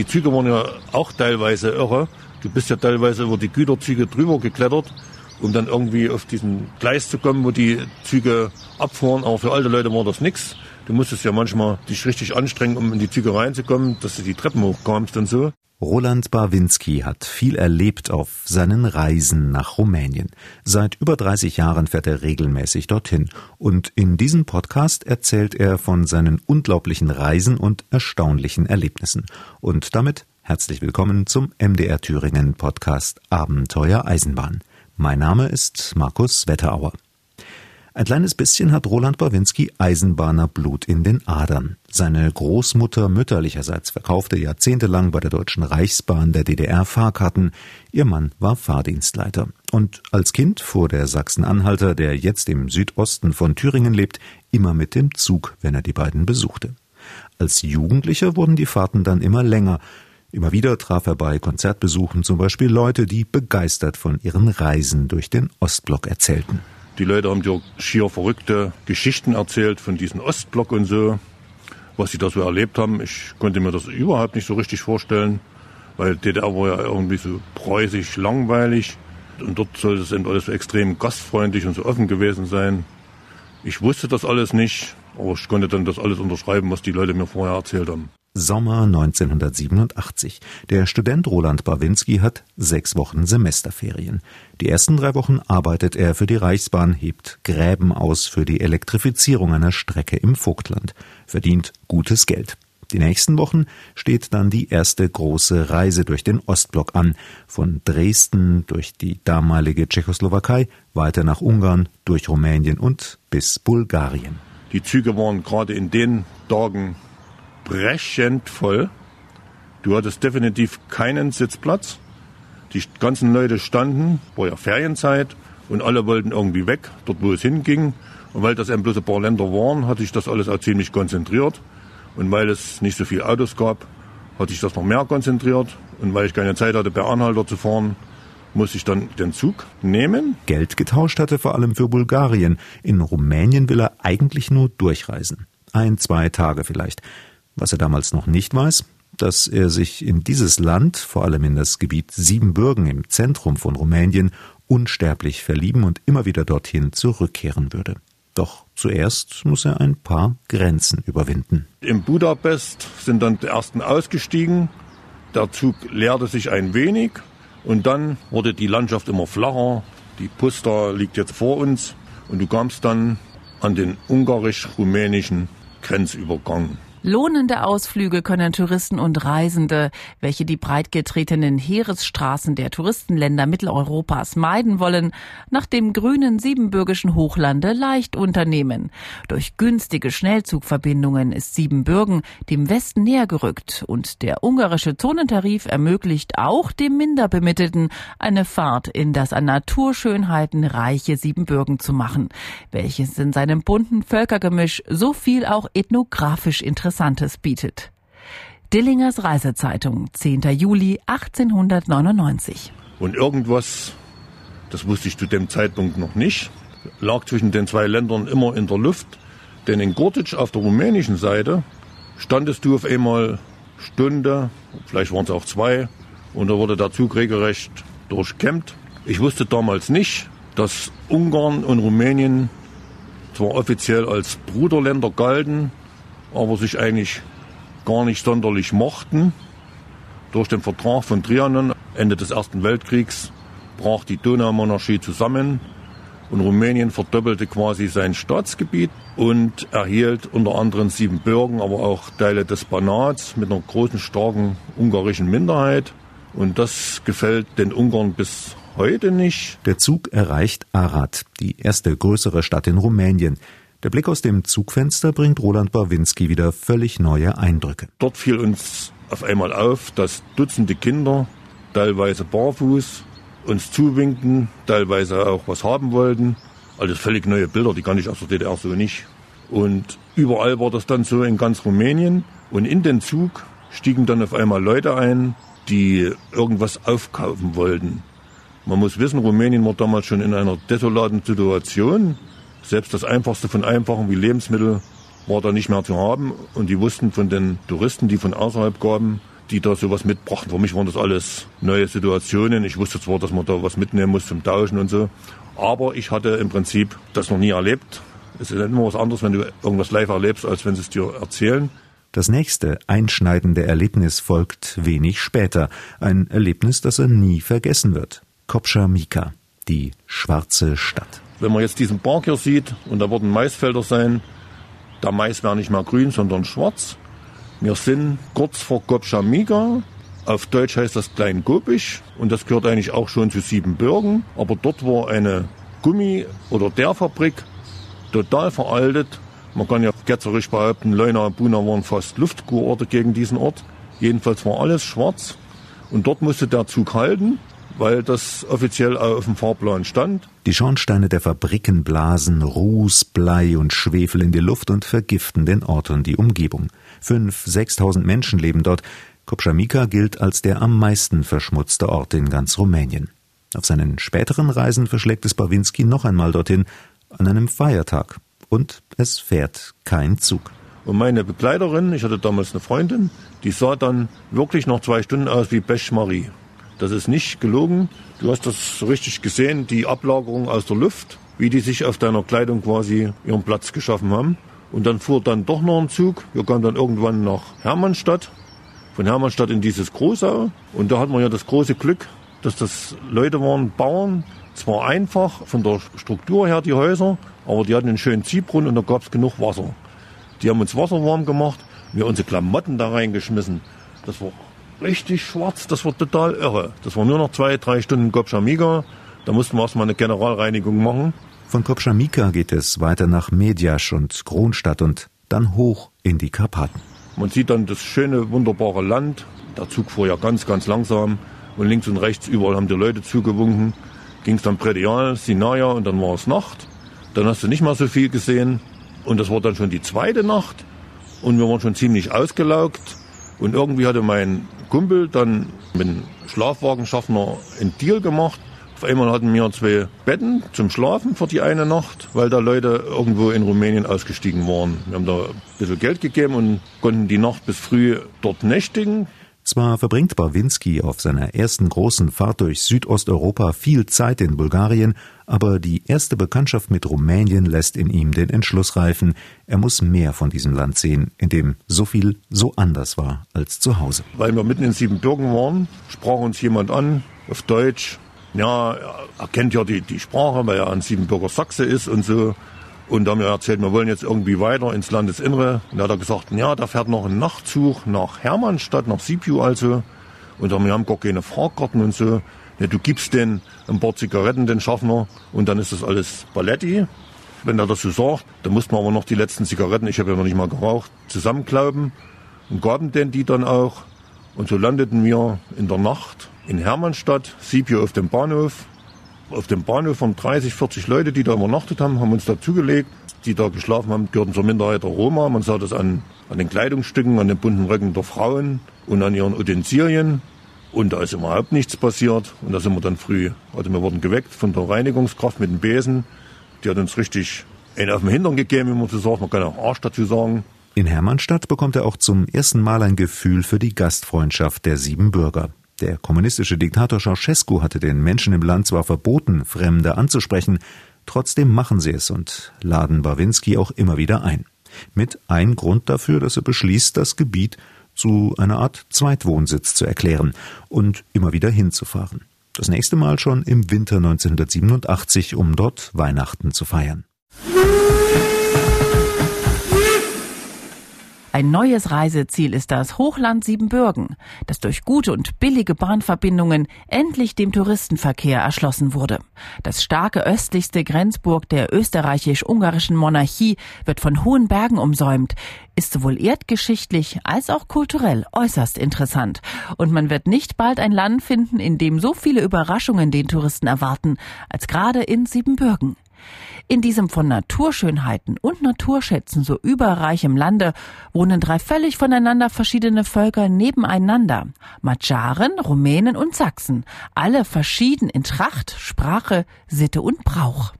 die Züge waren ja auch teilweise irre. Du bist ja teilweise über die Güterzüge drüber geklettert, um dann irgendwie auf diesen Gleis zu kommen, wo die Züge abfahren. Aber für alte Leute war das nichts. Du musstest ja manchmal dich richtig anstrengen, um in die Züge reinzukommen, dass du die Treppen hochkamst und so. Roland Barwinski hat viel erlebt auf seinen Reisen nach Rumänien. Seit über 30 Jahren fährt er regelmäßig dorthin. Und in diesem Podcast erzählt er von seinen unglaublichen Reisen und erstaunlichen Erlebnissen. Und damit herzlich willkommen zum MDR Thüringen Podcast Abenteuer Eisenbahn. Mein Name ist Markus Wetterauer. Ein kleines bisschen hat Roland Bawinski Eisenbahner Blut in den Adern. Seine Großmutter mütterlicherseits verkaufte jahrzehntelang bei der Deutschen Reichsbahn der DDR Fahrkarten. Ihr Mann war Fahrdienstleiter. Und als Kind fuhr der Sachsen-Anhalter, der jetzt im Südosten von Thüringen lebt, immer mit dem Zug, wenn er die beiden besuchte. Als Jugendlicher wurden die Fahrten dann immer länger. Immer wieder traf er bei Konzertbesuchen zum Beispiel Leute, die begeistert von ihren Reisen durch den Ostblock erzählten. Die Leute haben dir schier verrückte Geschichten erzählt von diesem Ostblock und so, was sie da so erlebt haben. Ich konnte mir das überhaupt nicht so richtig vorstellen, weil DDR war ja irgendwie so preußisch langweilig und dort sollte es eben alles so extrem gastfreundlich und so offen gewesen sein. Ich wusste das alles nicht, aber ich konnte dann das alles unterschreiben, was die Leute mir vorher erzählt haben. Sommer 1987. Der Student Roland Bawinski hat sechs Wochen Semesterferien. Die ersten drei Wochen arbeitet er für die Reichsbahn, hebt Gräben aus für die Elektrifizierung einer Strecke im Vogtland, verdient gutes Geld. Die nächsten Wochen steht dann die erste große Reise durch den Ostblock an, von Dresden durch die damalige Tschechoslowakei weiter nach Ungarn, durch Rumänien und bis Bulgarien. Die Züge waren gerade in den Tagen brechend voll. Du hattest definitiv keinen Sitzplatz. Die ganzen Leute standen, war ja Ferienzeit und alle wollten irgendwie weg, dort wo es hinging. Und weil das eben bloß ein paar Länder waren, hatte ich das alles auch ziemlich konzentriert. Und weil es nicht so viele Autos gab, hatte ich das noch mehr konzentriert. Und weil ich keine Zeit hatte, per Anhalter zu fahren, musste ich dann den Zug nehmen. Geld getauscht hatte vor allem für Bulgarien. In Rumänien will er eigentlich nur durchreisen. Ein, zwei Tage vielleicht. Was er damals noch nicht weiß, dass er sich in dieses Land, vor allem in das Gebiet Siebenbürgen im Zentrum von Rumänien, unsterblich verlieben und immer wieder dorthin zurückkehren würde. Doch zuerst muss er ein paar Grenzen überwinden. In Budapest sind dann die ersten ausgestiegen. Der Zug leerte sich ein wenig und dann wurde die Landschaft immer flacher. Die Pusta liegt jetzt vor uns und du kamst dann an den ungarisch-rumänischen Grenzübergang. Lohnende Ausflüge können Touristen und Reisende, welche die breitgetretenen Heeresstraßen der Touristenländer Mitteleuropas meiden wollen, nach dem grünen siebenbürgischen Hochlande leicht unternehmen. Durch günstige Schnellzugverbindungen ist Siebenbürgen dem Westen näher gerückt und der ungarische Zonentarif ermöglicht auch dem Minderbemittelten eine Fahrt in das an Naturschönheiten reiche Siebenbürgen zu machen, welches in seinem bunten Völkergemisch so viel auch ethnografisch interessant Interessantes bietet. Dillingers Reisezeitung, 10. Juli 1899. Und irgendwas, das wusste ich zu dem Zeitpunkt noch nicht, lag zwischen den zwei Ländern immer in der Luft. Denn in Gortic auf der rumänischen Seite standest du auf einmal Stunde, vielleicht waren es auch zwei, und da wurde der Zug regelrecht durchkämmt. Ich wusste damals nicht, dass Ungarn und Rumänien zwar offiziell als Bruderländer galten, aber sich eigentlich gar nicht sonderlich mochten. Durch den Vertrag von Trianon, Ende des Ersten Weltkriegs, brach die Donaumonarchie zusammen und Rumänien verdoppelte quasi sein Staatsgebiet und erhielt unter anderem Siebenbürgen, aber auch Teile des Banats mit einer großen, starken ungarischen Minderheit. Und das gefällt den Ungarn bis heute nicht. Der Zug erreicht Arad, die erste größere Stadt in Rumänien. Der Blick aus dem Zugfenster bringt Roland Bawinski wieder völlig neue Eindrücke. Dort fiel uns auf einmal auf, dass Dutzende Kinder, teilweise barfuß, uns zuwinken, teilweise auch was haben wollten. Also völlig neue Bilder, die kann ich aus der DDR so nicht. Und überall war das dann so in ganz Rumänien. Und in den Zug stiegen dann auf einmal Leute ein, die irgendwas aufkaufen wollten. Man muss wissen, Rumänien war damals schon in einer desolaten Situation. Selbst das Einfachste von Einfachen wie Lebensmittel war da nicht mehr zu haben. Und die wussten von den Touristen, die von außerhalb kamen, die da sowas mitbrachten. Für mich waren das alles neue Situationen. Ich wusste zwar, dass man da was mitnehmen muss zum Tauschen und so, aber ich hatte im Prinzip das noch nie erlebt. Es ist immer was anderes, wenn du irgendwas live erlebst, als wenn sie es dir erzählen. Das nächste einschneidende Erlebnis folgt wenig später. Ein Erlebnis, das er nie vergessen wird. Kopscha Mika, die schwarze Stadt. Wenn man jetzt diesen Park hier sieht, und da werden Maisfelder sein, der Mais wäre nicht mehr grün, sondern schwarz. Wir sind kurz vor Kopscha Mika. Auf Deutsch heißt das Klein Gobisch und das gehört eigentlich auch schon zu Siebenbürgen. Aber dort war eine Gummi- oder der Fabrik total veraltet man kann ja ketzerisch behaupten, Leuna und Buna waren fast Luftkurorte gegen diesen Ort. Jedenfalls war alles schwarz. Und dort musste der Zug halten, weil das offiziell auf dem Fahrplan stand. Die Schornsteine der Fabriken blasen Ruß, Blei und Schwefel in die Luft und vergiften den Ort und die Umgebung. Fünf, sechstausend Menschen leben dort. Kopschamika gilt als der am meisten verschmutzte Ort in ganz Rumänien. Auf seinen späteren Reisen verschlägt es Bawinski noch einmal dorthin, an einem Feiertag und es fährt kein Zug. Und meine Begleiterin, ich hatte damals eine Freundin, die sah dann wirklich noch zwei Stunden aus wie Bech Marie. Das ist nicht gelogen. Du hast das richtig gesehen, die Ablagerung aus der Luft, wie die sich auf deiner Kleidung quasi ihren Platz geschaffen haben. Und dann fuhr dann doch noch ein Zug. Wir kamen dann irgendwann nach Hermannstadt. Von Hermannstadt in dieses Großau. Und da hatten wir ja das große Glück, dass das Leute waren, Bauern, zwar einfach von der Struktur her die Häuser, aber die hatten einen schönen Ziehbrunnen und da gab es genug Wasser. Die haben uns Wasser warm gemacht, wir unsere Klamotten da reingeschmissen. Das war richtig schwarz, das war total irre. Das war nur noch zwei, drei Stunden Kopschamiga. Da mussten wir erstmal eine Generalreinigung machen. Von Kopschamika geht es weiter nach Mediasch und Kronstadt und dann hoch in die Karpaten. Man sieht dann das schöne, wunderbare Land. Der Zug fuhr ja ganz, ganz langsam. Und links und rechts überall haben die Leute zugewunken ging es dann Prädial, Sinaia und dann war es Nacht. Dann hast du nicht mal so viel gesehen. Und das war dann schon die zweite Nacht. Und wir waren schon ziemlich ausgelaugt. Und irgendwie hatte mein Kumpel dann mit dem Schlafwagenschaffner einen Deal gemacht. Auf einmal hatten wir zwei Betten zum Schlafen für die eine Nacht, weil da Leute irgendwo in Rumänien ausgestiegen waren. Wir haben da ein bisschen Geld gegeben und konnten die Nacht bis früh dort nächtigen. Zwar verbringt Bawinski auf seiner ersten großen Fahrt durch Südosteuropa viel Zeit in Bulgarien, aber die erste Bekanntschaft mit Rumänien lässt in ihm den Entschluss reifen, er muss mehr von diesem Land sehen, in dem so viel so anders war als zu Hause. Weil wir mitten in Siebenbürgen waren, sprach uns jemand an auf Deutsch. Ja, er kennt ja die, die Sprache, weil er ein Siebenbürger Sachse ist und so. Und da haben wir erzählt, wir wollen jetzt irgendwie weiter ins Landesinnere. Und da hat er gesagt, ja, da fährt noch ein Nachtzug nach Hermannstadt, nach Sibiu also. Und wir haben gar keine Fahrkarten und so. Ja, du gibst den ein paar Zigaretten, den Schaffner, und dann ist das alles Balletti. Wenn er das so sagt, dann mussten wir aber noch die letzten Zigaretten, ich habe ja noch nicht mal geraucht, zusammenklauben und gaben den die dann auch. Und so landeten wir in der Nacht in Hermannstadt, Sibiu auf dem Bahnhof auf dem Bahnhof waren 30, 40 Leute, die da übernachtet haben, haben uns dazugelegt. Die da geschlafen haben, gehörten zur Minderheit der Roma. Man sah das an, an den Kleidungsstücken, an den bunten Röcken der Frauen und an ihren Utensilien. Und da ist überhaupt nichts passiert. Und da sind wir dann früh, also wir wurden geweckt von der Reinigungskraft mit dem Besen. Die hat uns richtig einen auf den Hintern gegeben, wie man so sagt. Man kann auch Arsch dazu sagen. In Hermannstadt bekommt er auch zum ersten Mal ein Gefühl für die Gastfreundschaft der sieben Bürger. Der kommunistische Diktator Ceausescu hatte den Menschen im Land zwar verboten, Fremde anzusprechen, trotzdem machen sie es und laden Bawinski auch immer wieder ein. Mit ein Grund dafür, dass er beschließt, das Gebiet zu einer Art Zweitwohnsitz zu erklären und immer wieder hinzufahren. Das nächste Mal schon im Winter 1987, um dort Weihnachten zu feiern. Ein neues Reiseziel ist das Hochland Siebenbürgen, das durch gute und billige Bahnverbindungen endlich dem Touristenverkehr erschlossen wurde. Das starke östlichste Grenzburg der österreichisch-ungarischen Monarchie wird von hohen Bergen umsäumt, ist sowohl erdgeschichtlich als auch kulturell äußerst interessant. Und man wird nicht bald ein Land finden, in dem so viele Überraschungen den Touristen erwarten, als gerade in Siebenbürgen. In diesem von Naturschönheiten und Naturschätzen so überreichem Lande wohnen drei völlig voneinander verschiedene Völker nebeneinander. Magyaren, Rumänen und Sachsen, alle verschieden in Tracht, Sprache, Sitte und Brauch.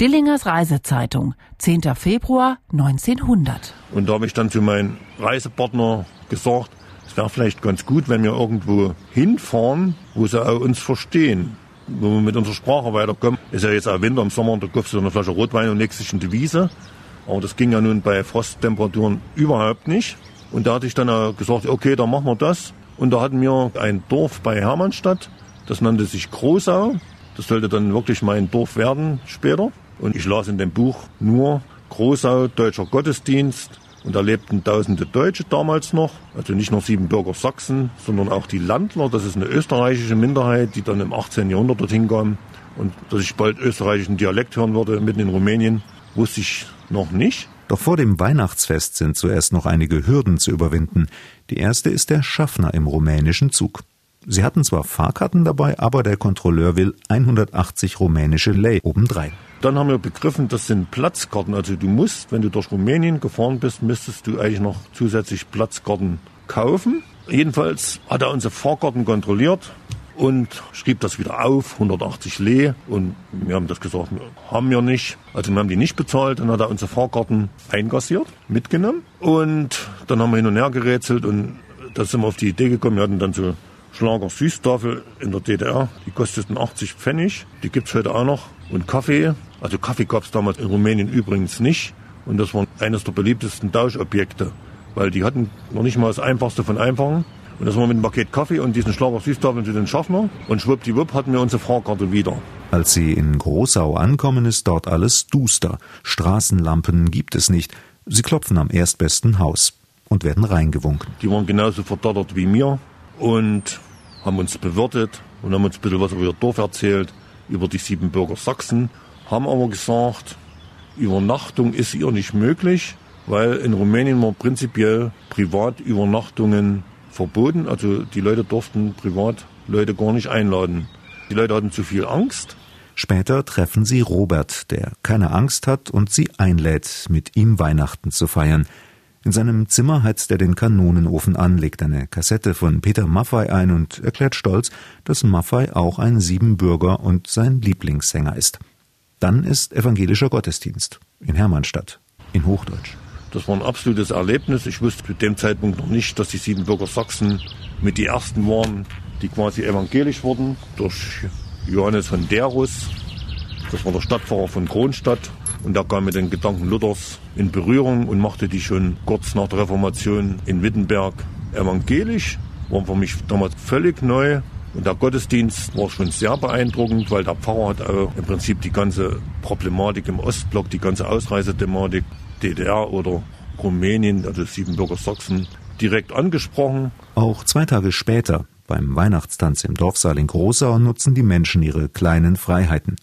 Dillingers Reisezeitung, 10. Februar 1900. Und da habe ich dann zu meinem Reisepartner gesagt, es wäre vielleicht ganz gut, wenn wir irgendwo hinfahren, wo sie auch uns verstehen wo wir mit unserer Sprache weiterkommen. Ist ja jetzt auch Winter, im Sommer, da kaufst du eine Flasche Rotwein und legst dich in die Wiese. Aber das ging ja nun bei Frosttemperaturen überhaupt nicht. Und da hatte ich dann gesagt, okay, dann machen wir das. Und da hatten wir ein Dorf bei Hermannstadt, das nannte sich Großau. Das sollte dann wirklich mein Dorf werden später. Und ich las in dem Buch nur Großau, deutscher Gottesdienst. Und da lebten tausende Deutsche damals noch. Also nicht nur sieben Bürger Sachsen, sondern auch die Landler. Das ist eine österreichische Minderheit, die dann im 18. Jahrhundert dorthin kam. Und dass ich bald österreichischen Dialekt hören würde, mitten in Rumänien, wusste ich noch nicht. Doch vor dem Weihnachtsfest sind zuerst noch einige Hürden zu überwinden. Die erste ist der Schaffner im rumänischen Zug. Sie hatten zwar Fahrkarten dabei, aber der Kontrolleur will 180 rumänische Lei obendrein. Dann haben wir begriffen, das sind Platzkarten. Also du musst, wenn du durch Rumänien gefahren bist, müsstest du eigentlich noch zusätzlich Platzkarten kaufen. Jedenfalls hat er unsere Fahrkarten kontrolliert und schrieb das wieder auf, 180 Lee. Und wir haben das gesagt, haben wir nicht. Also wir haben die nicht bezahlt. Dann hat er unsere Fahrkarten eingassiert, mitgenommen. Und dann haben wir hin und her gerätselt und da sind wir auf die Idee gekommen. Wir hatten dann so Schlager Süßtafel in der DDR. Die kosteten 80 Pfennig. Die gibt's heute auch noch. Und Kaffee. Also Kaffee gab's damals in Rumänien übrigens nicht. Und das war eines der beliebtesten Tauschobjekte. Weil die hatten noch nicht mal das Einfachste von Einfachen. Und das war mit einem Paket Kaffee und diesen Schlager Süßtafeln zu den Schaffner. Und schwuppdiwupp hatten wir unsere Fahrkarte wieder. Als sie in Großau ankommen, ist dort alles duster. Straßenlampen gibt es nicht. Sie klopfen am erstbesten Haus und werden reingewunken. Die waren genauso verdattert wie mir und haben uns bewirtet und haben uns ein bisschen was über ihr Dorf erzählt, über die sieben Bürger Sachsen, haben aber gesagt, Übernachtung ist ihr nicht möglich, weil in Rumänien war prinzipiell Privatübernachtungen verboten. Also die Leute durften Privatleute gar nicht einladen. Die Leute hatten zu viel Angst. Später treffen sie Robert, der keine Angst hat und sie einlädt, mit ihm Weihnachten zu feiern. In seinem Zimmer heizt er den Kanonenofen an, legt eine Kassette von Peter Maffei ein und erklärt stolz, dass Maffei auch ein Siebenbürger und sein Lieblingssänger ist. Dann ist evangelischer Gottesdienst in Hermannstadt in Hochdeutsch. Das war ein absolutes Erlebnis. Ich wusste zu dem Zeitpunkt noch nicht, dass die Siebenbürger Sachsen mit die ersten waren, die quasi evangelisch wurden durch Johannes von Derus. Das war der Stadtpfarrer von Kronstadt und er kam mit den Gedanken Luthers in Berührung und machte die schon kurz nach der Reformation in Wittenberg evangelisch. War für mich damals völlig neu. Und der Gottesdienst war schon sehr beeindruckend, weil der Pfarrer hat auch im Prinzip die ganze Problematik im Ostblock, die ganze Ausreisethematik DDR oder Rumänien, also Siebenbürger Sachsen, direkt angesprochen. Auch zwei Tage später, beim Weihnachtstanz im Dorfsaal in Großau, nutzen die Menschen ihre kleinen Freiheiten.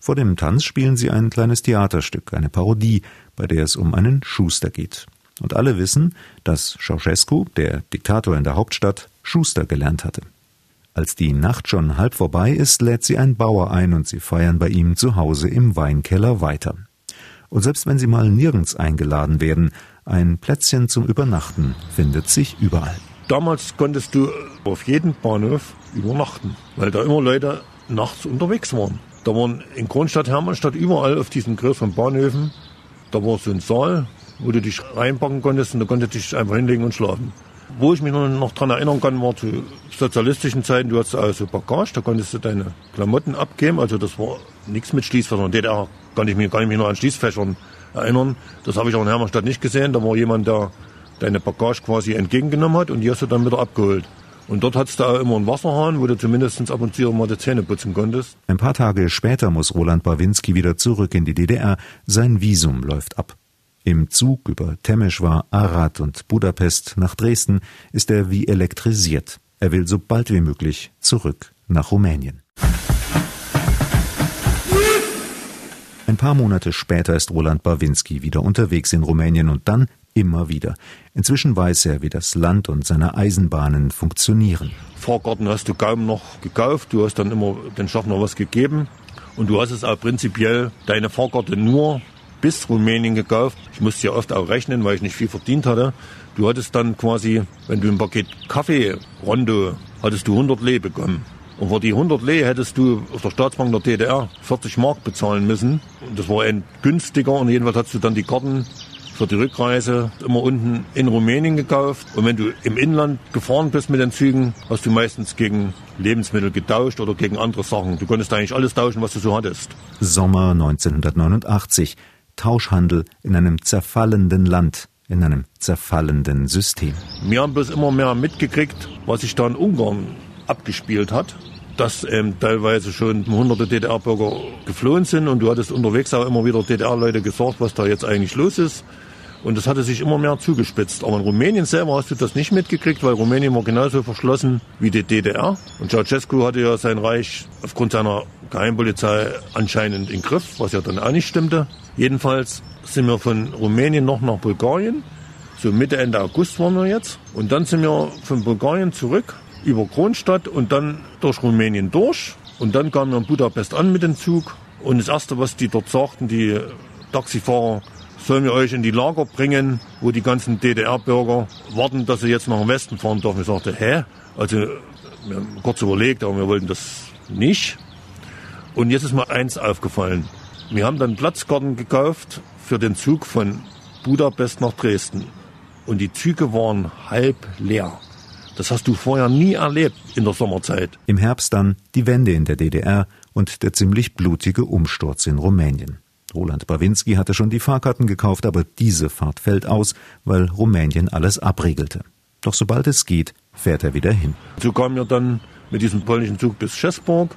Vor dem Tanz spielen sie ein kleines Theaterstück, eine Parodie, bei der es um einen Schuster geht. Und alle wissen, dass Ceausescu, der Diktator in der Hauptstadt, Schuster gelernt hatte. Als die Nacht schon halb vorbei ist, lädt sie ein Bauer ein und sie feiern bei ihm zu Hause im Weinkeller weiter. Und selbst wenn sie mal nirgends eingeladen werden, ein Plätzchen zum Übernachten findet sich überall. Damals konntest du auf jedem Bahnhof übernachten, weil da immer Leute nachts unterwegs waren. Da waren in Kronstadt, Hermannstadt, überall auf diesen größeren Bahnhöfen, da war so ein Saal, wo du dich reinpacken konntest und da konntest du dich einfach hinlegen und schlafen. Wo ich mich noch, dran erinnern kann, war zu sozialistischen Zeiten, du hattest also Bagage, da konntest du deine Klamotten abgeben, also das war nichts mit Schließfächern. DDR kann ich mich, kann ich mich an Schließfächern erinnern. Das habe ich auch in Hermannstadt nicht gesehen. Da war jemand, der deine Bagage quasi entgegengenommen hat und die hast du dann wieder abgeholt. Und dort du auch immer einen Wasserhahn, wo du zumindest ab und zu mal die Zähne putzen konntest. Ein paar Tage später muss Roland Bawinski wieder zurück in die DDR. Sein Visum läuft ab. Im Zug über Temeschwar, Arad und Budapest nach Dresden ist er wie elektrisiert. Er will so bald wie möglich zurück nach Rumänien. Ein paar Monate später ist Roland Bawinski wieder unterwegs in Rumänien und dann immer wieder. Inzwischen weiß er, wie das Land und seine Eisenbahnen funktionieren. Fahrkarten hast du kaum noch gekauft, du hast dann immer den Schaffner was gegeben und du hast es auch prinzipiell deine Fahrkarte nur bis Rumänien gekauft. Ich musste ja oft auch rechnen, weil ich nicht viel verdient hatte. Du hattest dann quasi, wenn du ein Paket Kaffee Rondo, hattest du 100 Lee bekommen. Und für die 100 Lee hättest du auf der Staatsbank der DDR 40 Mark bezahlen müssen. Und das war ein günstiger und jedenfalls hast du dann die Karten für die Rückreise immer unten in Rumänien gekauft. Und wenn du im Inland gefahren bist mit den Zügen, hast du meistens gegen Lebensmittel getauscht oder gegen andere Sachen. Du konntest eigentlich alles tauschen, was du so hattest. Sommer 1989. Tauschhandel in einem zerfallenden Land, in einem zerfallenden System. Wir haben bloß immer mehr mitgekriegt, was sich da in Ungarn abgespielt hat dass ähm, teilweise schon hunderte DDR-Bürger geflohen sind und du hattest unterwegs auch immer wieder DDR-Leute gesagt, was da jetzt eigentlich los ist. Und das hatte sich immer mehr zugespitzt. Aber in Rumänien selber hast du das nicht mitgekriegt, weil Rumänien war genauso verschlossen wie die DDR. Und Ceausescu hatte ja sein Reich aufgrund seiner Geheimpolizei anscheinend im Griff, was ja dann auch nicht stimmte. Jedenfalls sind wir von Rumänien noch nach Bulgarien. So Mitte, Ende August waren wir jetzt. Und dann sind wir von Bulgarien zurück über Kronstadt und dann durch Rumänien durch. Und dann kamen wir in Budapest an mit dem Zug. Und das Erste, was die dort sagten, die Taxifahrer, sollen wir euch in die Lager bringen, wo die ganzen DDR-Bürger warten, dass sie jetzt nach dem Westen fahren dürfen. Ich sagte, hä? Also, wir haben kurz überlegt, aber wir wollten das nicht. Und jetzt ist mir eins aufgefallen. Wir haben dann Platzkarten gekauft für den Zug von Budapest nach Dresden. Und die Züge waren halb leer. Das hast du vorher nie erlebt in der Sommerzeit. Im Herbst dann die Wende in der DDR und der ziemlich blutige Umsturz in Rumänien. Roland Bawinski hatte schon die Fahrkarten gekauft, aber diese Fahrt fällt aus, weil Rumänien alles abriegelte. Doch sobald es geht, fährt er wieder hin. So kamen wir dann mit diesem polnischen Zug bis Schesburg,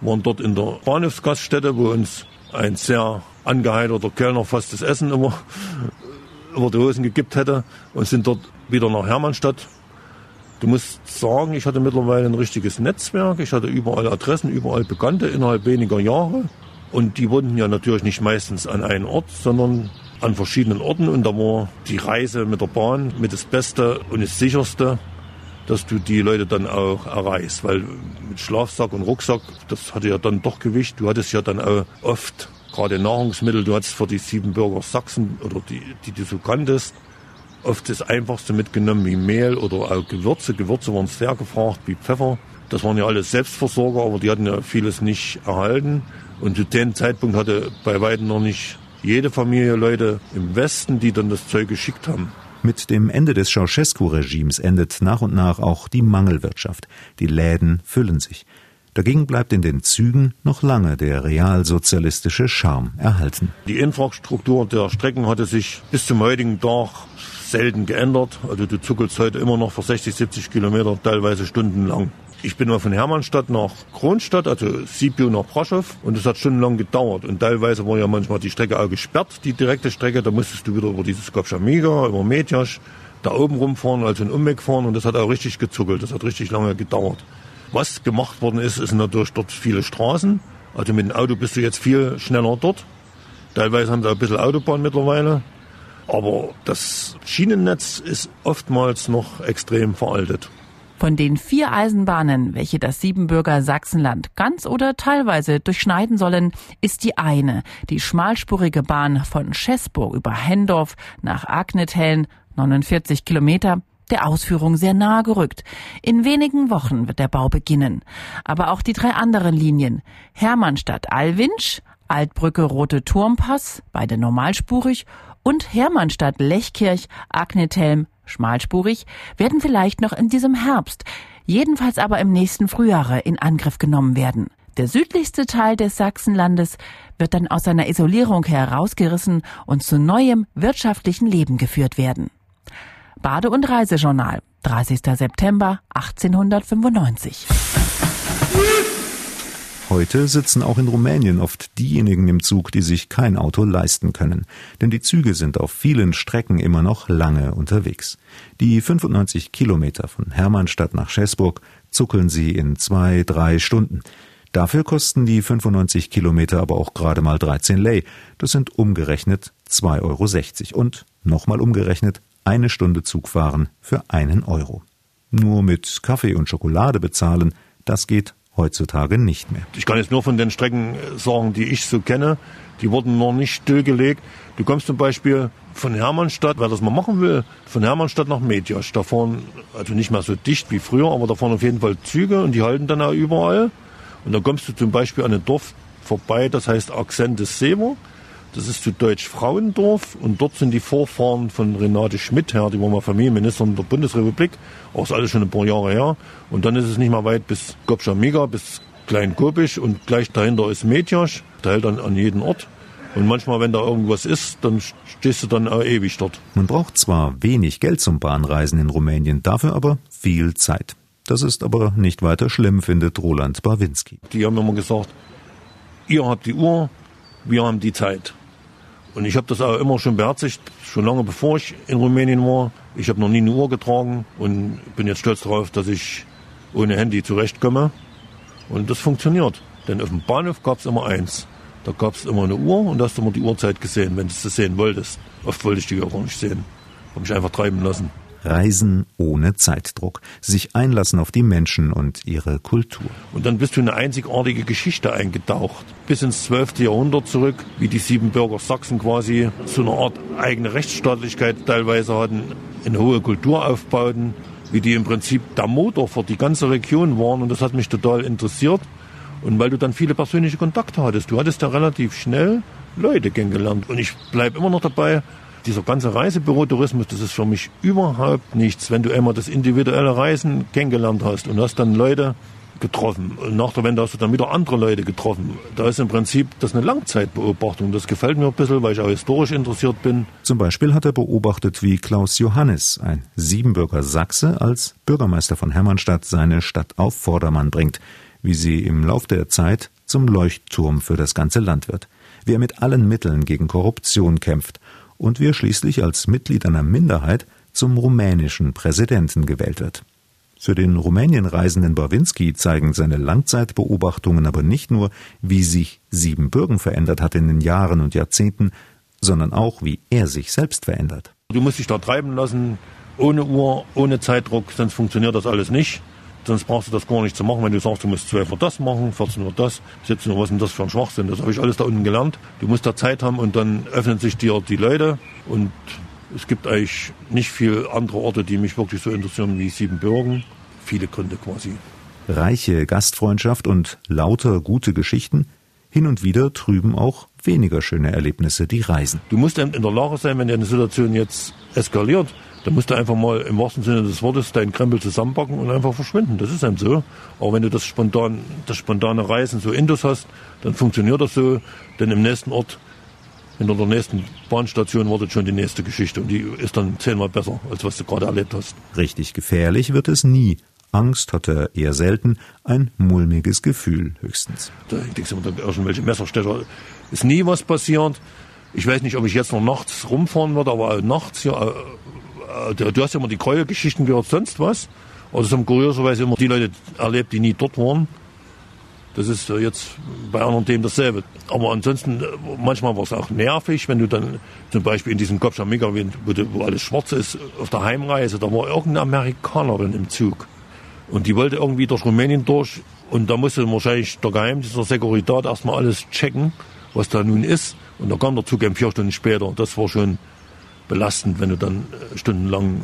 waren dort in der Bahnhofsgaststätte, wo uns ein sehr angeheiterter Kellner fast das Essen immer über die Hosen gekippt hätte und sind dort wieder nach Hermannstadt Du musst sagen, ich hatte mittlerweile ein richtiges Netzwerk. Ich hatte überall Adressen, überall Bekannte innerhalb weniger Jahre. Und die wohnten ja natürlich nicht meistens an einem Ort, sondern an verschiedenen Orten. Und da war die Reise mit der Bahn mit das Beste und das Sicherste, dass du die Leute dann auch erreichst. Weil mit Schlafsack und Rucksack, das hatte ja dann doch Gewicht. Du hattest ja dann auch oft gerade Nahrungsmittel. Du hattest für die sieben Bürger Sachsen oder die, die du so kanntest, oft das Einfachste mitgenommen wie Mehl oder auch Gewürze. Gewürze waren sehr gefragt wie Pfeffer. Das waren ja alles Selbstversorger, aber die hatten ja vieles nicht erhalten. Und zu dem Zeitpunkt hatte bei weitem noch nicht jede Familie Leute im Westen, die dann das Zeug geschickt haben. Mit dem Ende des Ceausescu-Regimes endet nach und nach auch die Mangelwirtschaft. Die Läden füllen sich. Dagegen bleibt in den Zügen noch lange der realsozialistische Charme erhalten. Die Infrastruktur der Strecken hatte sich bis zum heutigen Tag selten geändert. Also du zuckelst heute immer noch für 60, 70 Kilometer, teilweise stundenlang. Ich bin mal von Hermannstadt nach Kronstadt, also Sibiu nach Braschow und das hat stundenlang gedauert. Und teilweise war ja manchmal die Strecke auch gesperrt, die direkte Strecke. Da musstest du wieder über dieses Kopschamiga, über Medjasch, da oben rumfahren, also einen Umweg fahren und das hat auch richtig gezuckelt. Das hat richtig lange gedauert. Was gemacht worden ist, ist natürlich dort viele Straßen. Also mit dem Auto bist du jetzt viel schneller dort. Teilweise haben sie auch ein bisschen Autobahn mittlerweile. Aber das Schienennetz ist oftmals noch extrem veraltet. Von den vier Eisenbahnen, welche das Siebenbürger Sachsenland ganz oder teilweise durchschneiden sollen, ist die eine, die schmalspurige Bahn von Schäßburg über Hendorf nach Agnethellen, 49 Kilometer, der Ausführung sehr nahe gerückt. In wenigen Wochen wird der Bau beginnen. Aber auch die drei anderen Linien Hermannstadt-Alwinsch, Altbrücke Rote Turmpass, beide normalspurig und Hermannstadt Lechkirch, Agnethelm, schmalspurig, werden vielleicht noch in diesem Herbst, jedenfalls aber im nächsten Frühjahr in Angriff genommen werden. Der südlichste Teil des Sachsenlandes wird dann aus seiner Isolierung herausgerissen und zu neuem wirtschaftlichen Leben geführt werden. Bade- und Reisejournal, 30. September 1895. Heute sitzen auch in Rumänien oft diejenigen im Zug, die sich kein Auto leisten können. Denn die Züge sind auf vielen Strecken immer noch lange unterwegs. Die 95 Kilometer von Hermannstadt nach Schäßburg zuckeln sie in zwei, drei Stunden. Dafür kosten die 95 Kilometer aber auch gerade mal 13 Lei. Das sind umgerechnet 2,60 Euro. Und nochmal umgerechnet eine Stunde Zugfahren für einen Euro. Nur mit Kaffee und Schokolade bezahlen, das geht heutzutage nicht mehr. Ich kann jetzt nur von den Strecken sagen, die ich so kenne. Die wurden noch nicht stillgelegt. Du kommst zum Beispiel von Hermannstadt, wer das mal machen will, von Hermannstadt nach Medjasch. Da fahren, also nicht mehr so dicht wie früher, aber da fahren auf jeden Fall Züge und die halten dann auch überall. Und dann kommst du zum Beispiel an ein Dorf vorbei, das heißt Akzent des Sever. Das ist zu Deutsch Frauendorf und dort sind die Vorfahren von Renate Schmidt her, die war mal Familienministerin der Bundesrepublik. Auch ist alles schon ein paar Jahre her. Und dann ist es nicht mehr weit bis Gopschamiga, bis Klein Kopisch und gleich dahinter ist Medjasch. Der hält dann an jeden Ort. Und manchmal, wenn da irgendwas ist, dann stehst du dann auch ewig dort. Man braucht zwar wenig Geld zum Bahnreisen in Rumänien, dafür aber viel Zeit. Das ist aber nicht weiter schlimm, findet Roland Barwinski. Die haben immer gesagt, ihr habt die Uhr, wir haben die Zeit. Und ich habe das auch immer schon beherzigt, schon lange bevor ich in Rumänien war. Ich habe noch nie eine Uhr getragen und bin jetzt stolz darauf, dass ich ohne Handy zurechtkomme. Und das funktioniert. Denn auf dem Bahnhof gab es immer eins. Da gab es immer eine Uhr und da hast du immer die Uhrzeit gesehen, wenn du es sehen wolltest. Oft wollte ich die auch nicht sehen. Habe mich einfach treiben lassen. Reisen ohne Zeitdruck, sich einlassen auf die Menschen und ihre Kultur. Und dann bist du in eine einzigartige Geschichte eingetaucht. Bis ins 12. Jahrhundert zurück, wie die Siebenbürger Sachsen quasi so eine Art eigene Rechtsstaatlichkeit teilweise hatten, eine hohe Kultur aufbauten, wie die im Prinzip der Motor für die ganze Region waren. Und das hat mich total interessiert. Und weil du dann viele persönliche Kontakte hattest, du hattest ja relativ schnell Leute kennengelernt. Und ich bleibe immer noch dabei, dieser ganze Reisebürotourismus, das ist für mich überhaupt nichts. Wenn du einmal das individuelle Reisen kennengelernt hast und hast dann Leute getroffen und nach der Wende hast du dann wieder andere Leute getroffen. Da ist im Prinzip das eine Langzeitbeobachtung. Das gefällt mir ein bisschen, weil ich auch historisch interessiert bin. Zum Beispiel hat er beobachtet, wie Klaus Johannes, ein Siebenbürger Sachse, als Bürgermeister von Hermannstadt seine Stadt auf Vordermann bringt, wie sie im Lauf der Zeit zum Leuchtturm für das ganze Land wird, wie er mit allen Mitteln gegen Korruption kämpft und wie er schließlich als Mitglied einer Minderheit zum rumänischen Präsidenten gewählt wird. Für den Rumänien reisenden Bawinski zeigen seine Langzeitbeobachtungen aber nicht nur, wie sich Siebenbürgen verändert hat in den Jahren und Jahrzehnten, sondern auch, wie er sich selbst verändert. Du musst dich da treiben lassen, ohne Uhr, ohne Zeitdruck, sonst funktioniert das alles nicht. Sonst brauchst du das gar nicht zu machen, wenn du sagst, du musst 12 Uhr das machen, 14 Uhr das, 17 Uhr, was ist denn das für ein Schwachsinn? Das habe ich alles da unten gelernt. Du musst da Zeit haben und dann öffnen sich dir die Leute und es gibt eigentlich nicht viele andere Orte, die mich wirklich so interessieren wie Siebenbürgen. Viele Gründe quasi. Reiche Gastfreundschaft und lauter gute Geschichten, hin und wieder trüben auch weniger schöne Erlebnisse die Reisen. Du musst in der Lage sein, wenn eine Situation jetzt eskaliert, da musst du einfach mal im wahrsten Sinne des Wortes deinen Krempel zusammenpacken und einfach verschwinden. Das ist eben so. Aber wenn du das spontan, das spontane Reisen so intus hast, dann funktioniert das so. Denn im nächsten Ort, hinter der nächsten Bahnstation wartet schon die nächste Geschichte und die ist dann zehnmal besser, als was du gerade erlebt hast. Richtig gefährlich wird es nie. Angst hat er eher selten, ein mulmiges Gefühl höchstens. Da denkst du immer, da irgendwelche Messerstecher. Ist nie was passiert. Ich weiß nicht, ob ich jetzt noch nachts rumfahren würde, aber nachts ja, äh, du hast ja immer die Gräuelgeschichten gehört, sonst was. Also haben kurioserweise immer die Leute erlebt, die nie dort waren. Das ist jetzt bei anderen Themen dasselbe. Aber ansonsten, äh, manchmal war es auch nervig, wenn du dann zum Beispiel in diesem Kopfschamiga, wo, wo alles schwarz ist, auf der Heimreise, da war irgendeine Amerikanerin im Zug. Und die wollte irgendwie durch Rumänien durch. Und da musste wahrscheinlich der Geheimdienst der Securitat erstmal alles checken, was da nun ist. Und da kam der Zug eben vier Stunden später. Das war schon belastend, wenn du dann äh, stundenlang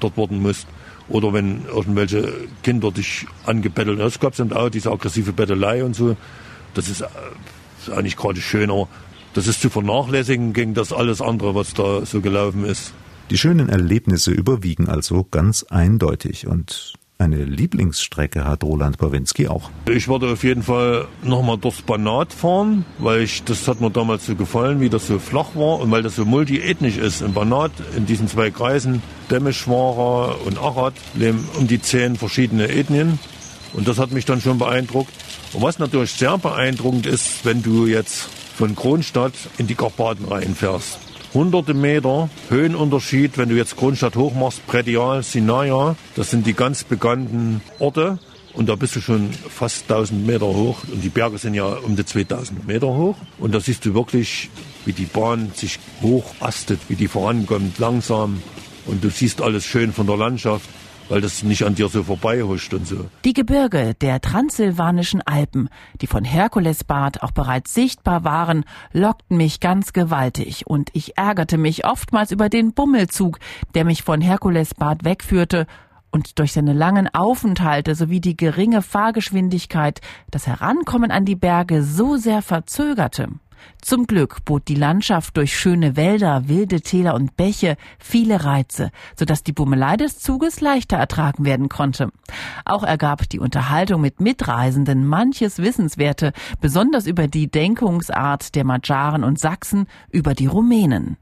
dort warten musst. Oder wenn irgendwelche Kinder dich angebettelt haben. Es gab dann auch diese aggressive Bettelei und so. Das ist, äh, nicht gerade schön, aber das ist zu vernachlässigen gegen das alles andere, was da so gelaufen ist. Die schönen Erlebnisse überwiegen also ganz eindeutig und eine Lieblingsstrecke hat Roland Bawinski auch. Ich würde auf jeden Fall nochmal durchs Banat fahren, weil ich, das hat mir damals so gefallen, wie das so flach war und weil das so multiethnisch ist. Im Banat, in diesen zwei Kreisen, Demischwarer und Achat, leben um die zehn verschiedene Ethnien. Und das hat mich dann schon beeindruckt. Und was natürlich sehr beeindruckend ist, wenn du jetzt von Kronstadt in die Karpaten reinfährst hunderte Meter Höhenunterschied, wenn du jetzt Kronstadt hochmachst, Predial, Sinaia, das sind die ganz bekannten Orte. Und da bist du schon fast 1000 Meter hoch. Und die Berge sind ja um die 2000 Meter hoch. Und da siehst du wirklich, wie die Bahn sich hochastet, wie die vorankommt, langsam. Und du siehst alles schön von der Landschaft weil das nicht an dir so vorbeihuscht und so. Die Gebirge der transsilvanischen Alpen, die von Herkulesbad auch bereits sichtbar waren, lockten mich ganz gewaltig und ich ärgerte mich oftmals über den Bummelzug, der mich von Herkulesbad wegführte und durch seine langen Aufenthalte sowie die geringe Fahrgeschwindigkeit das Herankommen an die Berge so sehr verzögerte. Zum Glück bot die Landschaft durch schöne Wälder, wilde Täler und Bäche viele Reize, sodass die Bummelei des Zuges leichter ertragen werden konnte. Auch ergab die Unterhaltung mit Mitreisenden manches Wissenswerte, besonders über die Denkungsart der Magyaren und Sachsen, über die Rumänen.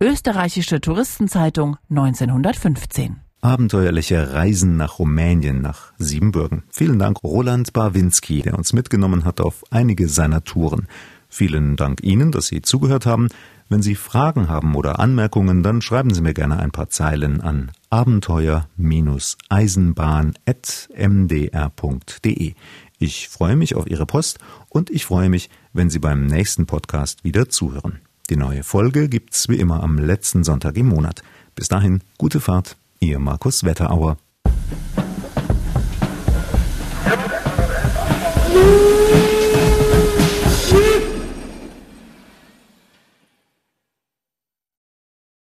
Österreichische Touristenzeitung 1915 Abenteuerliche Reisen nach Rumänien, nach Siebenbürgen. Vielen Dank Roland Barwinski, der uns mitgenommen hat auf einige seiner Touren. Vielen Dank Ihnen, dass Sie zugehört haben. Wenn Sie Fragen haben oder Anmerkungen, dann schreiben Sie mir gerne ein paar Zeilen an abenteuer-eisenbahn.mdr.de. Ich freue mich auf Ihre Post und ich freue mich, wenn Sie beim nächsten Podcast wieder zuhören. Die neue Folge gibt's wie immer am letzten Sonntag im Monat. Bis dahin, gute Fahrt, Ihr Markus Wetterauer.